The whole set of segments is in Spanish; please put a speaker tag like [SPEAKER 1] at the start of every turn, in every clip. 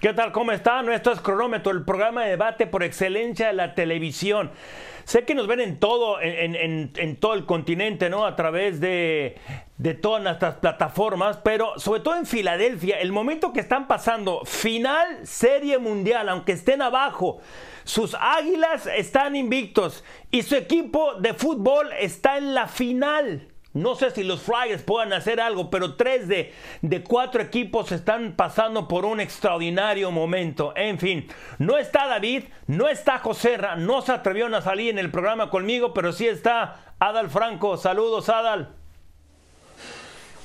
[SPEAKER 1] ¿Qué tal? ¿Cómo está? Nuestro es Cronómetro, el programa de debate por excelencia de la televisión. Sé que nos ven en todo, en, todo el continente, ¿no? A través de, de todas nuestras plataformas, pero sobre todo en Filadelfia, el momento que están pasando, final Serie Mundial, aunque estén abajo, sus águilas están invictos y su equipo de fútbol está en la final. No sé si los Flyers puedan hacer algo, pero tres de, de, cuatro equipos están pasando por un extraordinario momento. En fin, no está David, no está Joserra, no se atrevieron a salir en el programa conmigo, pero sí está Adal Franco. Saludos, Adal.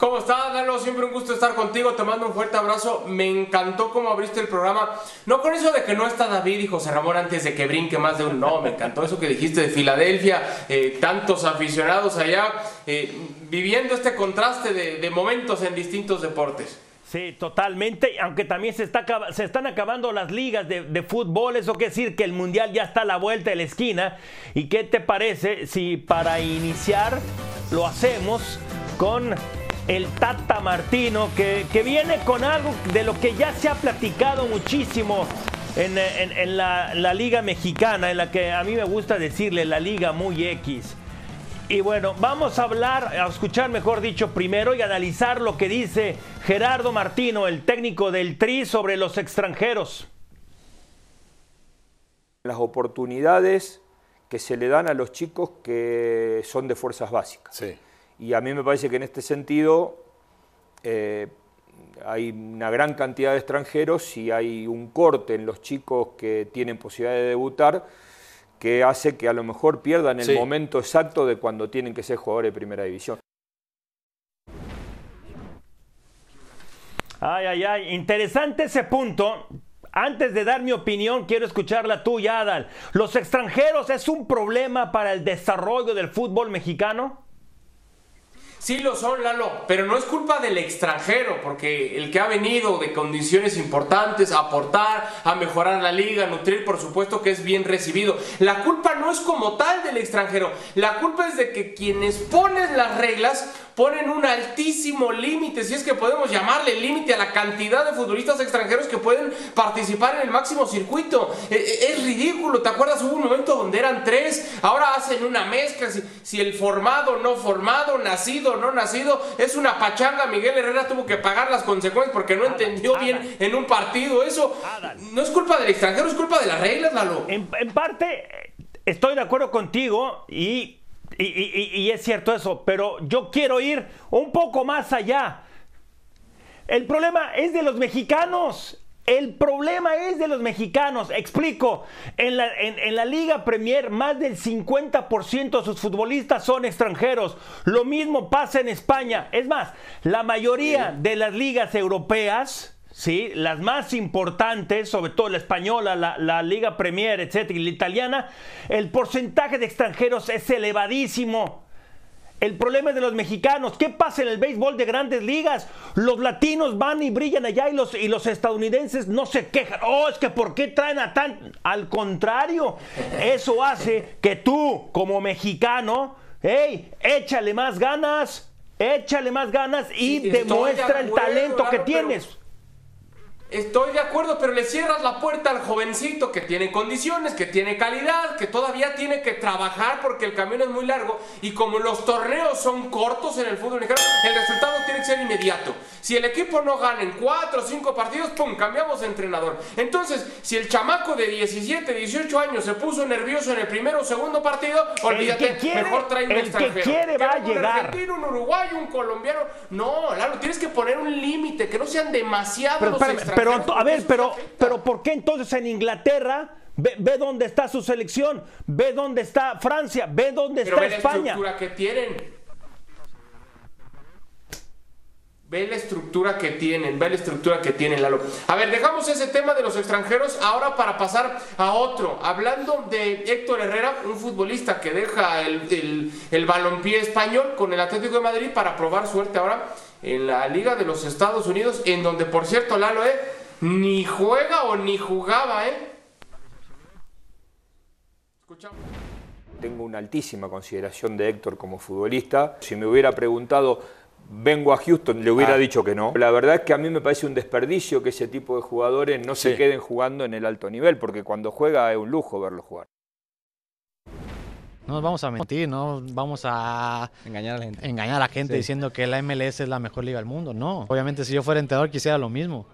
[SPEAKER 2] ¿Cómo estás, Lalo? Siempre un gusto estar contigo. Te mando un fuerte abrazo. Me encantó cómo abriste el programa. No con eso de que no está David y José Ramón antes de que brinque más de un. No, me encantó eso que dijiste de Filadelfia. Eh, tantos aficionados allá eh, viviendo este contraste de, momentos en distintos deportes.
[SPEAKER 1] Sí, totalmente, aunque también se, está, se están acabando las ligas de, de, fútbol, eso quiere decir que el Mundial ya está a la vuelta de la esquina. ¿Y qué te parece si para iniciar lo hacemos con el Tata Martino, que, viene con algo de lo que ya se ha platicado muchísimo en, la, la, Liga Mexicana, en la que a mí me gusta decirle la Liga muy X. Y bueno, vamos a hablar, a escuchar mejor dicho primero y analizar lo que dice Gerardo Martino, el técnico del TRI, sobre los extranjeros.
[SPEAKER 3] Las oportunidades que se le dan a los chicos que son de fuerzas básicas. Sí. Y a mí me parece que en este sentido eh, hay una gran cantidad de extranjeros y hay un corte en los chicos que tienen posibilidad de debutar que hace que a lo mejor pierdan el momento exacto de cuando tienen que ser jugadores de primera división.
[SPEAKER 1] Ay, ay, ay, interesante ese punto. Antes de dar mi opinión, quiero escuchar la tuya, Adal. ¿Los extranjeros es un problema para el desarrollo del fútbol mexicano?
[SPEAKER 2] Sí lo son, Lalo, pero no es culpa del extranjero, porque el que ha venido de condiciones importantes aportar, a mejorar la liga, a nutrir, por supuesto que es bien recibido. La culpa no es como tal del extranjero, la culpa es de que quienes ponen las reglas ponen un altísimo límite, si es que podemos llamarle límite a la cantidad de futbolistas extranjeros que pueden participar en el máximo circuito. E, e, es, ridículo, ¿te acuerdas? Hubo un momento donde eran tres, ahora hacen una mezcla, si, el formado, no formado, nacido, no nacido, es una pachanga. Miguel Herrera tuvo que pagar las consecuencias porque no entendió bien en un partido. Eso no es culpa del extranjero, es culpa de las reglas, Lalo.
[SPEAKER 1] en parte, estoy de acuerdo contigo y y, es cierto eso, pero yo quiero ir un poco más allá. El problema es de los mexicanos. El problema es de los mexicanos. Explico, en la, en, la Liga Premier más del 50% de sus futbolistas son extranjeros. Lo mismo pasa en España. Es más, la mayoría de las ligas europeas ¿sí? las más importantes, sobre todo la española, la, Liga Premier, etcétera, y la italiana, el porcentaje de extranjeros es elevadísimo. El problema es de los mexicanos. ¿Qué pasa en el béisbol de grandes ligas? Los latinos van y brillan allá y los, y los estadounidenses no se quejan. Oh, es que ¿por qué traen a tan...? Al contrario, eso hace que tú, como mexicano, hey, échale más ganas, échale más ganas y demuestra el talento que tienes.
[SPEAKER 2] Estoy de acuerdo, pero le cierras la puerta al jovencito que tiene condiciones, que tiene calidad, que todavía tiene que trabajar porque el camino es muy largo y como los torneos son cortos en el fútbol mexicano, el resultado tiene que ser inmediato. Si el equipo no gana en 4 o 5 partidos, ¡pum! cambiamos de entrenador. Entonces, si el chamaco de 17, 18 años se puso nervioso en el primero o segundo partido, olvídate, mejor trae un
[SPEAKER 1] el
[SPEAKER 2] extranjero.
[SPEAKER 1] Que quiere va a llegar. Un
[SPEAKER 2] argentino, un uruguayo, un colombiano. No, claro, tienes que poner un límite, que no sean demasiados los extranjeros
[SPEAKER 1] pero, a ver, pero, pero ¿por qué entonces en Inglaterra ve, dónde está su selección, ve dónde está Francia, ve dónde está España?
[SPEAKER 2] La estructura que tienen. Ve la estructura que tienen, ve la estructura que tienen, Lalo. A ver, dejamos ese tema de los extranjeros ahora para pasar a otro. Hablando de Héctor Herrera, un futbolista que deja el, el, el balompié español con el Atlético de Madrid para probar suerte ahora en la Liga de los Estados Unidos, en donde, por cierto, Lalo, ¿eh? ni juega o ni jugaba, ¿eh?
[SPEAKER 3] Escuchamos. Tengo una altísima consideración de Héctor como futbolista. Si me hubiera preguntado vengo a Houston, le hubiera ah. dicho que no. La verdad es que a mí me parece un desperdicio que ese tipo de jugadores no se queden jugando en el alto nivel, porque cuando juega es un lujo verlo jugar.
[SPEAKER 4] No nos vamos a mentir, no vamos a
[SPEAKER 5] engañar a la gente,
[SPEAKER 4] engañar a la gente diciendo que la MLS es la mejor liga del mundo. No, obviamente si yo fuera entrenador quisiera lo mismo.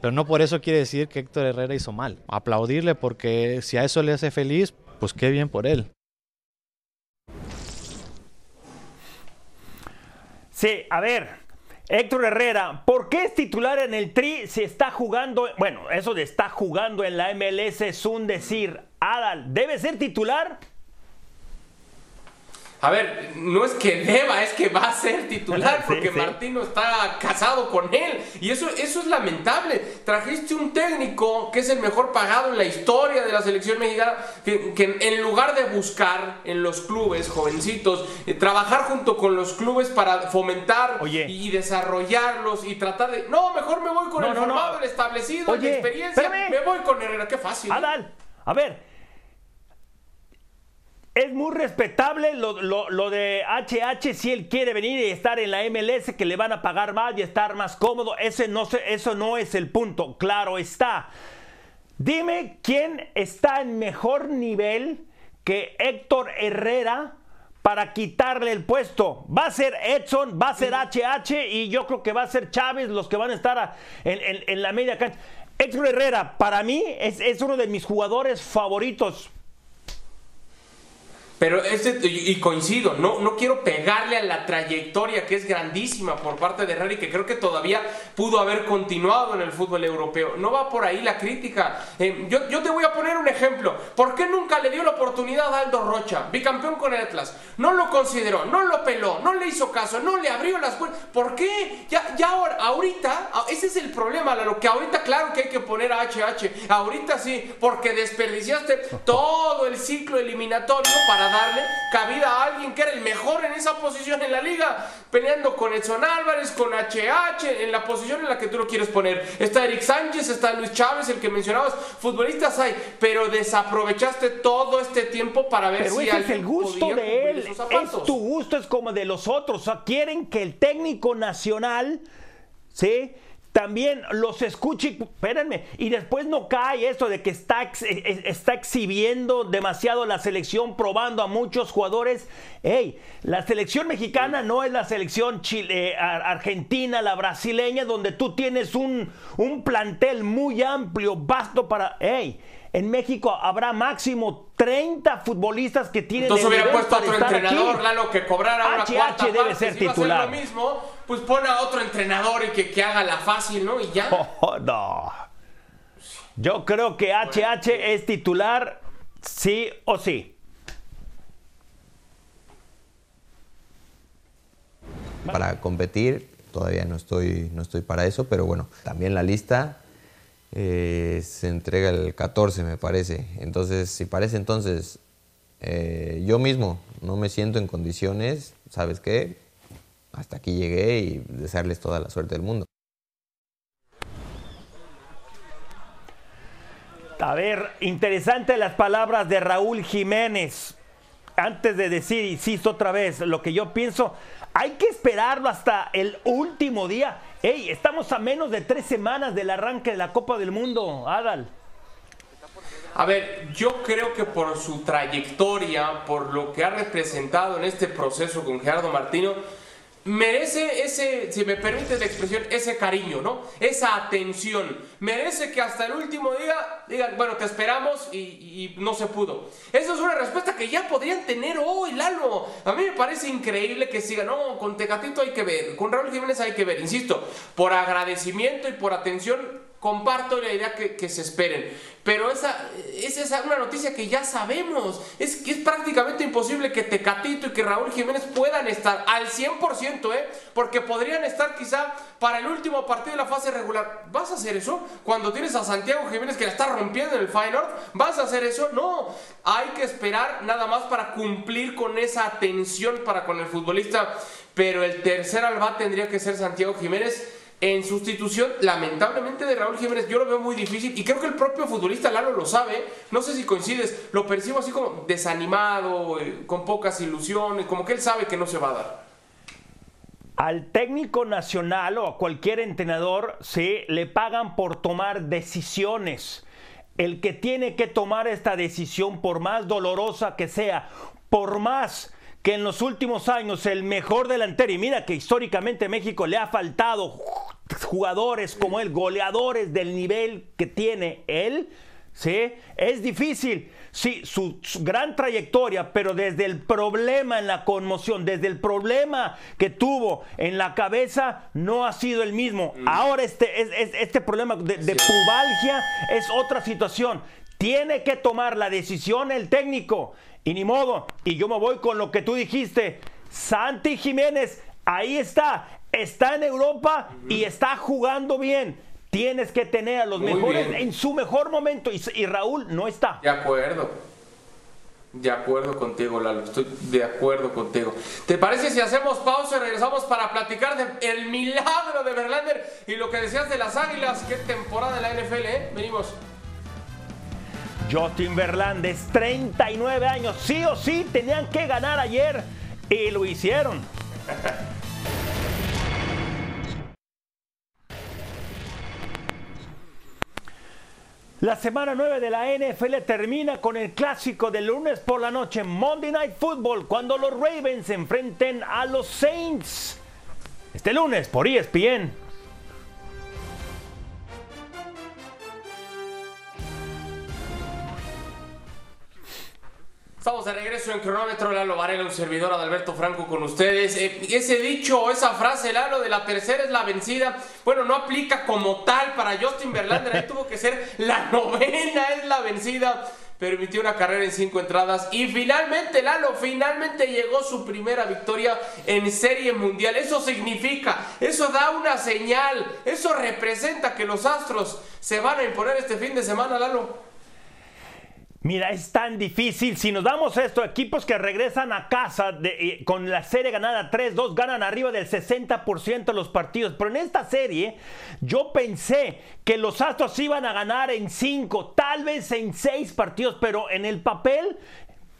[SPEAKER 4] Pero no por eso quiere decir que Héctor Herrera hizo mal. Aplaudirle porque si a eso le hace feliz, pues qué bien por él.
[SPEAKER 1] Sí, a ver, Héctor Herrera, ¿por qué es titular en el Tri si está jugando? Bueno, eso de está jugando en la MLS es un decir. Adal, ¿debe ser titular?
[SPEAKER 2] A ver, no es que deba, es que va a ser titular porque Martino está casado con él. Y eso, eso es lamentable. Trajiste un técnico que es el mejor pagado en la historia de la selección mexicana, que, en lugar de buscar en los clubes jovencitos, eh, trabajar junto con los clubes para fomentar y, desarrollarlos y tratar de... No, mejor me voy con el formado, el establecido, la experiencia. Me voy con Herrera, qué fácil.
[SPEAKER 1] Adal, a ver, es muy respetable lo, de HH si él quiere venir y estar en la MLS que le van a pagar más y estar más cómodo. Ese no, eso no es el punto, claro está. Dime quién está en mejor nivel que Héctor Herrera para quitarle el puesto. Va a ser Edson, va a ser HH y yo creo que va a ser Chávez los que van a estar en, la media cancha. Héctor Herrera, para mí, es, es uno de mis jugadores favoritos
[SPEAKER 2] pero este, y coincido, no, no quiero pegarle a la trayectoria que es grandísima por parte de Herrera y que creo que todavía pudo haber continuado en el fútbol europeo. No va por ahí la crítica. Eh, yo, yo, te voy a poner un ejemplo. ¿Por qué nunca le dio la oportunidad a Aldo Rocha, bicampeón con el Atlas? No lo consideró, no lo peló, no le hizo caso, no le abrió las puertas. ¿Por qué? Ya, ya ahora, ahorita, ese es el problema, lo que ahorita claro que hay que poner a HH. Ahorita sí, porque desperdiciaste todo el ciclo eliminatorio para darle cabida a alguien que era el mejor en esa posición en la liga, peleando con Edson Álvarez, con HH, en la posición en la que tú lo quieres poner. Está Eric Sánchez, está Luis Chávez, el que mencionabas, futbolistas hay, pero desaprovechaste todo este tiempo para ver
[SPEAKER 1] pero si ese es el gusto de él, es tu gusto, es como de los otros, o sea, quieren que el técnico nacional, ¿sí? También los escuche, espérenme, y después no cae esto de que está, está exhibiendo demasiado la selección, probando a muchos jugadores. Hey, la selección mexicana no es la selección chile, argentina, la brasileña, donde tú tienes un, un plantel muy amplio, vasto para... Hey, en México habrá máximo 30 futbolistas que tienen
[SPEAKER 2] Entonces hubiera puesto a otro entrenador, Lalo, que cobrara una cuarta
[SPEAKER 1] debe parte, ser titular.
[SPEAKER 2] lo mismo, pues pone a otro entrenador y que, que haga la fácil, ¿no? Y ya.
[SPEAKER 1] Oh, no. Yo creo que HH es titular sí o sí.
[SPEAKER 5] Para competir todavía no estoy, no estoy para eso, pero bueno, también la lista eh, se entrega el 14, me parece. Entonces, si parece entonces eh, yo mismo no me siento en condiciones, ¿sabes qué? Hasta aquí llegué y desearles toda la suerte del mundo.
[SPEAKER 1] A ver, interesante las palabras de Raúl Jiménez. Antes de decir, insisto otra vez, lo que yo pienso, hay que esperarlo hasta el último día. Ey, estamos a menos de tres semanas del arranque de la Copa del Mundo, Adal.
[SPEAKER 2] A ver, yo creo que por su trayectoria, por lo que ha representado en este proceso con Gerardo Martino, merece ese, si me permite la expresión, ese cariño, ¿no? Esa atención. Merece que hasta el último día digan, bueno, te esperamos y, no se pudo. Esa es una respuesta que ya podrían tener hoy, Lalo. A mí me parece increíble que sigan, no, con Tecatito hay que ver, con Raúl Jiménez hay que ver, insisto, por agradecimiento y por atención comparto la idea que, se esperen. Pero esa, es una noticia que ya sabemos. Es que es prácticamente imposible que Tecatito y que Raúl Jiménez puedan estar al 100%, ¿eh? Porque podrían estar quizá para el último partido de la fase regular. ¿Vas a hacer eso? Cuando tienes a Santiago Jiménez que la está rompiendo en el Feyenoord, ¿vas a hacer eso? No. Hay que esperar nada más para cumplir con esa atención para con el futbolista. Pero el tercer alba tendría que ser Santiago Jiménez en sustitución, lamentablemente, de Raúl Jiménez, yo lo veo muy difícil y creo que el propio futbolista Lalo lo sabe. No sé si coincides, lo percibo así como desanimado, eh, con pocas ilusiones, como que él sabe que no se va a dar.
[SPEAKER 1] Al técnico nacional o a cualquier entrenador se le pagan por tomar decisiones. El que tiene que tomar esta decisión, por más dolorosa que sea, por más que en los últimos años el mejor delantero, y mira que históricamente México le ha faltado jugadores como él, goleadores del nivel que tiene él, ¿sí? Es difícil, sí, su, gran trayectoria, pero desde el problema en la conmoción, desde el problema que tuvo en la cabeza, no ha sido el mismo. Mm. Ahora este, este problema de, de pubalgia es otra situación. Tiene que tomar la decisión el técnico. Y ni modo. Y yo me voy con lo que tú dijiste. Santi Jiménez, ahí está. Está en Europa y está jugando bien Tienes que tener a los mejores en su mejor momento y, Raúl no está.
[SPEAKER 2] De acuerdo. De acuerdo contigo, Lalo. Estoy de acuerdo contigo. ¿Te parece si hacemos pausa y regresamos para platicar del milagro de Verlander y lo que decías de las Águilas? ¿Qué temporada de la NFL, eh? Venimos.
[SPEAKER 1] Justin Verlander, 39 años. Sí o sí tenían que ganar ayer y lo hicieron. La semana 9 de la NFL termina con el clásico del lunes por la noche, Monday Night Football, cuando los Ravens se enfrenten a los Saints. Este lunes por ESPN.
[SPEAKER 2] Estamos de regreso en cronómetro, Lalo Varela, un servidor Adalberto Franco con ustedes. Eh, ese dicho, esa frase, Lalo, de la tercera es la vencida, bueno, no aplica como tal para Justin Verlander, ahí tuvo que ser la novena es la vencida. Permitió una carrera en cinco entradas y finalmente, Lalo, finalmente llegó su primera victoria en Serie Mundial. Eso significa, eso da una señal, eso representa que los Astros se van a imponer este fin de semana, Lalo.
[SPEAKER 1] Mira, es tan difícil. Si nos damos esto, equipos que regresan a casa de, con la serie ganada 3-2 ganan arriba del 60% de los partidos. Pero en esta serie yo pensé que los Astros iban a ganar en 5, tal vez en 6 partidos, pero en el papel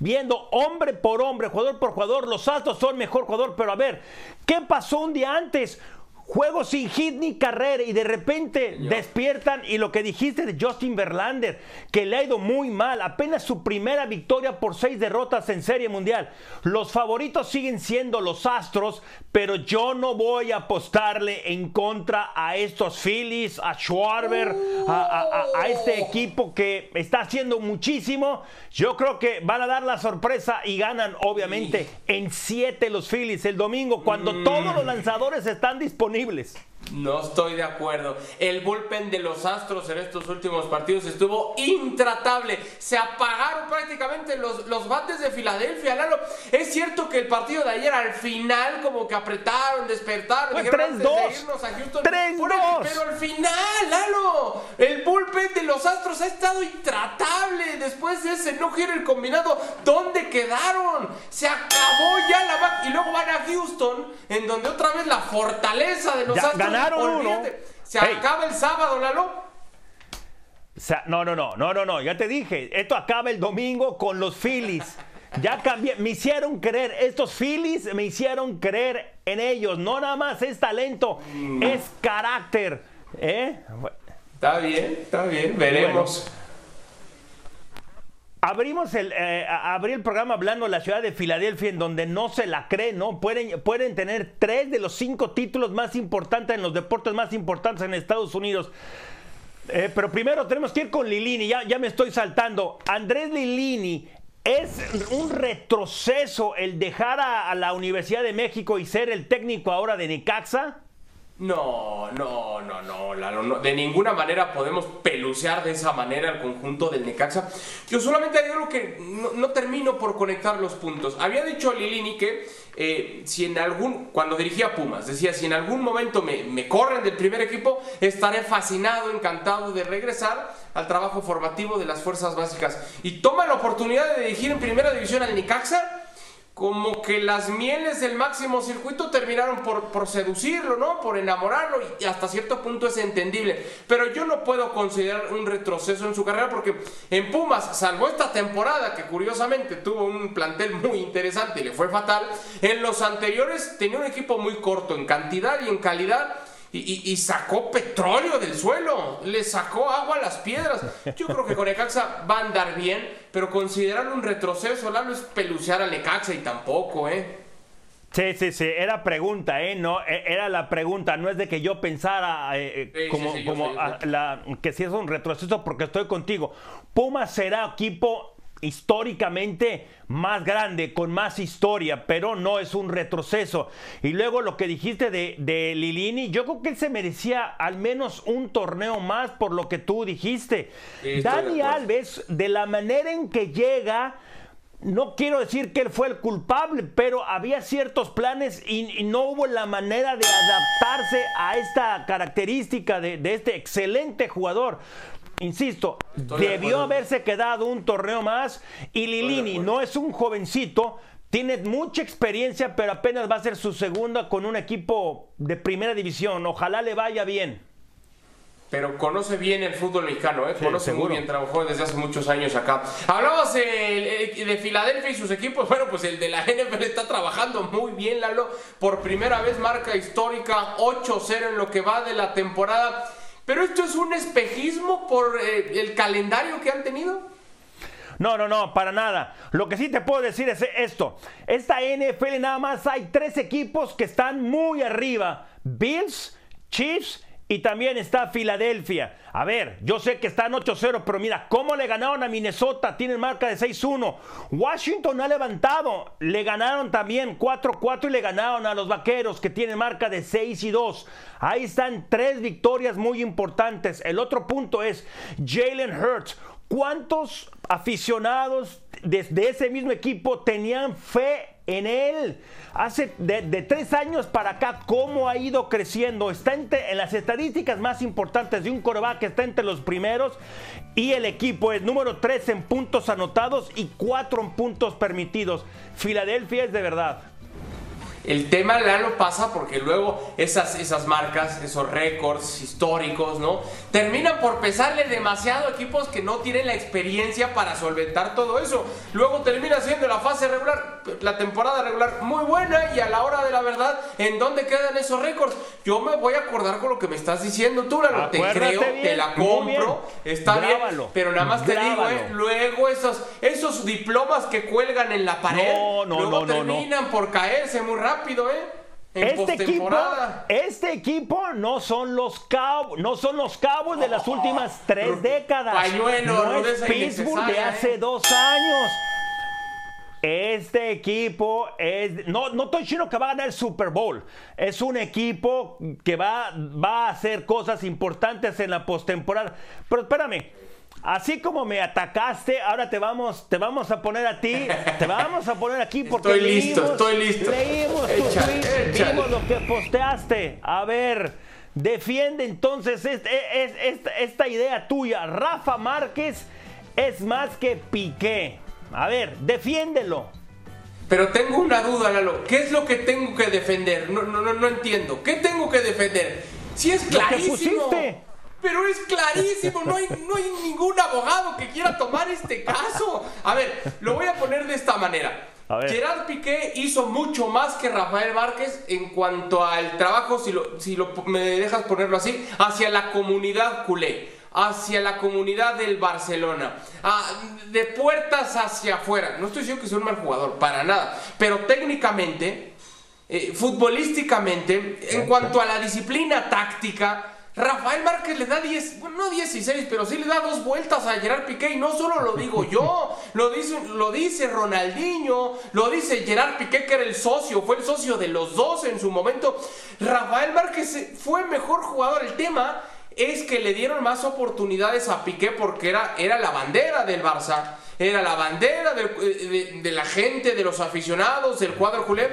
[SPEAKER 1] viendo hombre por hombre, jugador por jugador, los Astros son mejor jugador, pero a ver, ¿qué pasó un día antes? Juego sin hit ni carrera y de repente despiertan y lo que dijiste de Justin Verlander, que le ha ido muy mal, apenas su primera victoria por seis derrotas en Serie Mundial. Los favoritos siguen siendo los Astros, pero yo no voy a apostarle en contra a estos Phillies, a Schwarber, a, este equipo que está haciendo muchísimo. Yo creo que van a dar la sorpresa y ganan obviamente en siete los Phillies el domingo cuando mm. todos los lanzadores están disponibles disponibles
[SPEAKER 2] no estoy de acuerdo. El bullpen de los Astros en estos últimos partidos estuvo intratable. Se apagaron prácticamente los, los bates de Filadelfia, Lalo. Es cierto que el partido de ayer al final como que apretaron, despertaron.
[SPEAKER 1] 3-2.
[SPEAKER 2] Pero al final, Lalo, el bullpen de los Astros ha estado intratable. Después de ese no gira el combinado, ¿dónde quedaron? Se acabó ya la... Y luego van a Houston, en donde otra vez la fortaleza de los Astros.
[SPEAKER 1] Ganaron uno.
[SPEAKER 2] Se acaba el sábado, Lalo.
[SPEAKER 1] no, no, no, no, no, no, ya te dije, esto acaba el domingo con los Phillies. Ya cambié, me hicieron creer, estos Phillies me hicieron creer en ellos. No nada más es talento, mm. es carácter. ¿eh?
[SPEAKER 2] Está bien, está bien, veremos.
[SPEAKER 1] Abrimos el, eh, abrí el programa hablando de la ciudad de Filadelfia, en donde no se la cree, ¿no? Pueden, pueden tener tres de los cinco títulos más importantes en los deportes más importantes en Estados Unidos. Eh, pero primero tenemos que ir con Lilini, ya, ya me estoy saltando. Andrés Lilini, ¿es un retroceso el dejar a, a la Universidad de México y ser el técnico ahora de Necaxa?
[SPEAKER 2] No, no, no, no, De ninguna manera podemos pelucear de esa manera el conjunto del Necaxa. Yo solamente algo que no, termino por conectar los puntos. Había dicho Lilini que eh, si en algún, cuando dirigía Pumas, decía, si en algún momento me, me corren del primer equipo, estaré fascinado, encantado de regresar al trabajo formativo de las fuerzas básicas. Y toma la oportunidad de dirigir en primera división al Necaxa como que las mieles del máximo circuito terminaron por, por, seducirlo, ¿no? Por enamorarlo y hasta cierto punto es entendible. Pero yo no puedo considerar un retroceso en su carrera porque en Pumas, salvo esta temporada que curiosamente tuvo un plantel muy interesante y le fue fatal, en los anteriores tenía un equipo muy corto en cantidad y en calidad y, sacó petróleo del suelo, le sacó agua a las piedras. Yo creo que con Necaxa va a andar bien, pero considerar un retroceso, Lalo, es pelucear a Necaxa y tampoco, ¿eh?
[SPEAKER 1] Sí, sí, sí, era pregunta, ¿eh? No, e, era la pregunta, no es de que yo pensara eh, eh, como, como la, que si es un retroceso porque estoy contigo. Puma será equipo históricamente más grande, con más historia, pero no es un retroceso. Y luego lo que dijiste de, de, Lilini, yo creo que él se merecía al menos un torneo más por lo que tú dijiste. Dani Alves, de la manera en que llega, no quiero decir que él fue el culpable, pero había ciertos planes y, no hubo la manera de adaptarse a esta característica de, de este excelente jugador insisto, debió haberse quedado un torneo más y Lilini no es un jovencito, tiene mucha experiencia, pero apenas va a ser su segunda con un equipo de primera división. Ojalá le vaya bien.
[SPEAKER 2] Pero conoce bien el fútbol mexicano, ¿eh? conoce muy bien, trabajó desde hace muchos años acá. Hablabas de, de Filadelfia y sus equipos. Bueno, pues el de la NFL está trabajando muy bien, Lalo. Por primera vez marca histórica 8-0 en lo que va de la temporada. Pero esto es un espejismo por eh, el calendario que han tenido.
[SPEAKER 1] No, no, no, para nada. Lo que sí te puedo decir es esto. Esta NFL nada más hay tres equipos que están muy arriba. Bills, Chiefs y también está Filadelfia. A ver, yo sé que están 8-0, pero mira, ¿cómo le ganaron a Minnesota? Tienen marca de 6-1. Washington ha levantado. Le ganaron también 4-4 y le ganaron a los Vaqueros, que tienen marca de 6 y 2. Ahí están tres victorias muy importantes. El otro punto es Jalen Hurts. ¿Cuántos aficionados desde ese mismo equipo tenían fe en él. Hace de, tres años para acá, cómo ha ido creciendo. Está entre, en las estadísticas más importantes de un coreback está entre los primeros. Y el equipo es número tres en puntos anotados y cuatro en puntos permitidos. Filadelfia es de verdad.
[SPEAKER 2] El tema lo pasa porque luego esas, esas marcas, esos récords históricos, ¿no? Terminan por pesarle demasiado a equipos que no tienen la experiencia para solventar todo eso. Luego termina siendo la fase regular, la temporada regular muy buena y a la hora de la verdad, ¿en dónde quedan esos récords? Yo me voy a acordar con lo que me estás diciendo tú, Lalo. Te creo, te la compro, está bien, pero nada más te digo, ¿eh? Luego esos, esos diplomas que cuelgan en la pared, no, no, luego terminan por caerse muy rápido rápido, ¿eh?
[SPEAKER 1] este equipo, este equipo no son los cabos, no son los cabos de las últimas tres décadas.
[SPEAKER 2] Pañuelo,
[SPEAKER 1] no es Pittsburgh de hace ¿eh? dos años. Este equipo es. No, no estoy diciendo que va a ganar el Super Bowl. Es un equipo que va, va a hacer cosas importantes en la postemporada. Pero espérame, Así como me atacaste, ahora te vamos, te vamos a poner a ti, te vamos a poner aquí porque
[SPEAKER 2] estoy listo, estoy listo.
[SPEAKER 1] Leímos tu tweet, vimos lo que posteaste. A ver, defiende entonces esta idea tuya. Rafa Márquez es más que Piqué. A ver, defiéndelo.
[SPEAKER 2] Pero tengo una duda, Lalo. ¿Qué es lo que tengo que defender? No, no, no, no entiendo. ¿Qué tengo que defender? Si es clarísimo. Pero es clarísimo, no hay, no hay ningún abogado que quiera tomar este caso. A ver, lo voy a poner de esta manera. Gerard Piqué hizo mucho más que Rafael Márquez en cuanto al trabajo, si, lo, si lo, me dejas ponerlo así, hacia la comunidad culé, hacia la comunidad del Barcelona, de puertas hacia afuera. No estoy diciendo que sea un mal jugador, para nada, pero técnicamente, eh, futbolísticamente, en cuanto a la disciplina táctica, Rafael Márquez le da 10, bueno, no 16, pero sí le da dos vueltas a Gerard Piqué y no solo lo digo yo, lo dice, lo dice Ronaldinho, lo dice Gerard Piqué que era el socio, fue el socio de los dos en su momento. Rafael Márquez fue mejor jugador, el tema es que le dieron más oportunidades a Piqué porque era, era la bandera del Barça, era la bandera de, de la gente, de los aficionados, del cuadro culé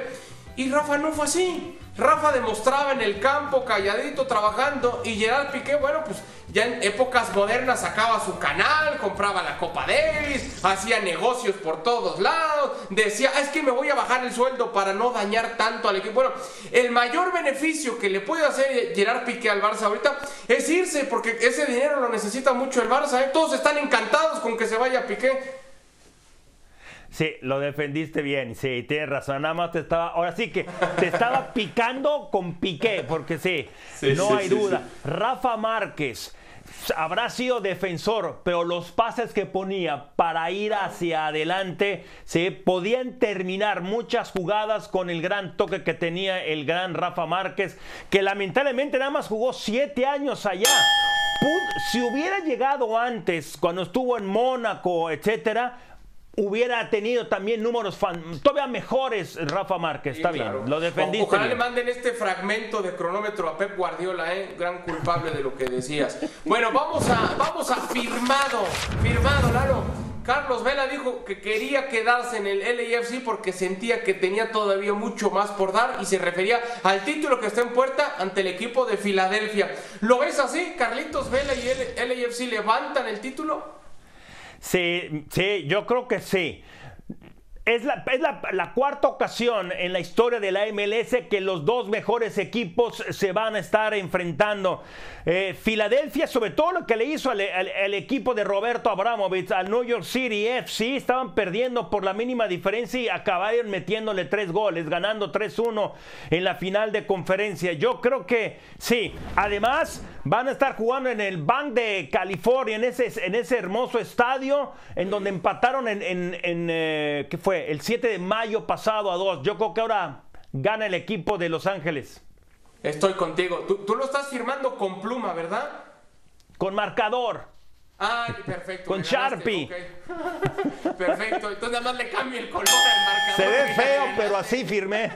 [SPEAKER 2] Y Rafa no fue así. Rafa demostraba en el campo, calladito, trabajando. Y Gerard Piqué, bueno, pues ya en épocas modernas sacaba su canal, compraba la Copa Davis, hacía negocios por todos lados. Decía, ah, es que me voy a bajar el sueldo para no dañar tanto al equipo. Bueno, el mayor beneficio que le puede hacer Gerard Piqué al Barça ahorita es irse, porque ese dinero lo necesita mucho el Barça. ¿eh? Todos están encantados con que se vaya Piqué.
[SPEAKER 1] Sí, lo defendiste bien, sí, tienes razón. Nada más te estaba, ahora sí que te estaba picando con piqué, porque sí, no hay duda. Rafa Márquez habrá sido defensor, pero los pases que ponía para ir hacia adelante, se podían terminar muchas jugadas con el gran toque que tenía el gran Rafa Márquez, que lamentablemente nada más jugó siete años allá. Si hubiera llegado antes, cuando estuvo en Mónaco, etcétera, hubiera tenido también números todavía mejores Rafa Márquez, está bien, lo defendiste.
[SPEAKER 2] ojalá le manden este fragmento de cronómetro a Pep Guardiola, ¿eh? gran culpable de lo que decías. Bueno, vamos a, vamos a firmado, firmado, Lalo. Carlos Vela dijo que quería quedarse en el LAFC porque sentía que tenía todavía mucho más por dar y se refería al título que está en puerta ante el equipo de Filadelfia. ¿Lo ves así? ¿Carlitos Vela y el LAFC levantan el título?
[SPEAKER 1] Sí, sí, yo creo que sí. Es, la, la, cuarta ocasión en la historia de la MLS que los dos mejores equipos se van a estar enfrentando. Eh, Filadelfia, sobre todo lo que le hizo al, equipo de Roberto Abramovich, al New York City FC, estaban perdiendo por la mínima diferencia y acabaron metiéndole tres goles, ganando 3-1 en la final de conferencia. Yo creo que sí. Además, van a estar jugando en el Bank de California, en ese, en ese hermoso estadio, en donde empataron en, en, eh, ¿qué fue? El 7 de mayo pasado a dos. Yo creo que ahora gana el equipo de Los Ángeles.
[SPEAKER 2] Estoy contigo. Tú, lo estás firmando con pluma, ¿verdad?
[SPEAKER 1] Con marcador.
[SPEAKER 2] Ah, perfecto.
[SPEAKER 1] Con Sharpie.
[SPEAKER 2] Perfecto. Entonces nada más le cambio el color al marcador.
[SPEAKER 1] Se ve feo, pero así firmé.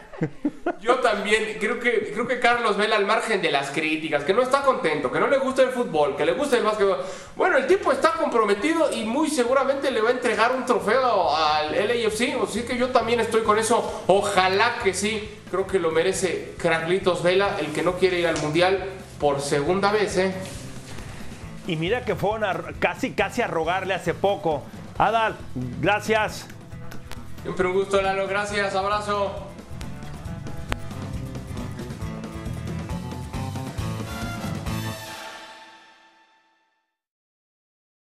[SPEAKER 2] Yo también. Creo que, creo que Carlos Vela al margen de las críticas, que no está contento, que no le gusta el fútbol, que le gusta el básquetbol. Bueno, el tipo está comprometido y muy seguramente le va a entregar un trofeo al LAFC. Así que yo también estoy con eso. Ojalá que sí creo que lo merece Carlitos Vela, el que no quiere ir al Mundial por segunda vez, ¿eh?
[SPEAKER 1] Y mira que fueron casi, casi a rogarle hace poco. Adal, gracias.
[SPEAKER 2] Siempre un gusto, Lalo. Gracias, abrazo.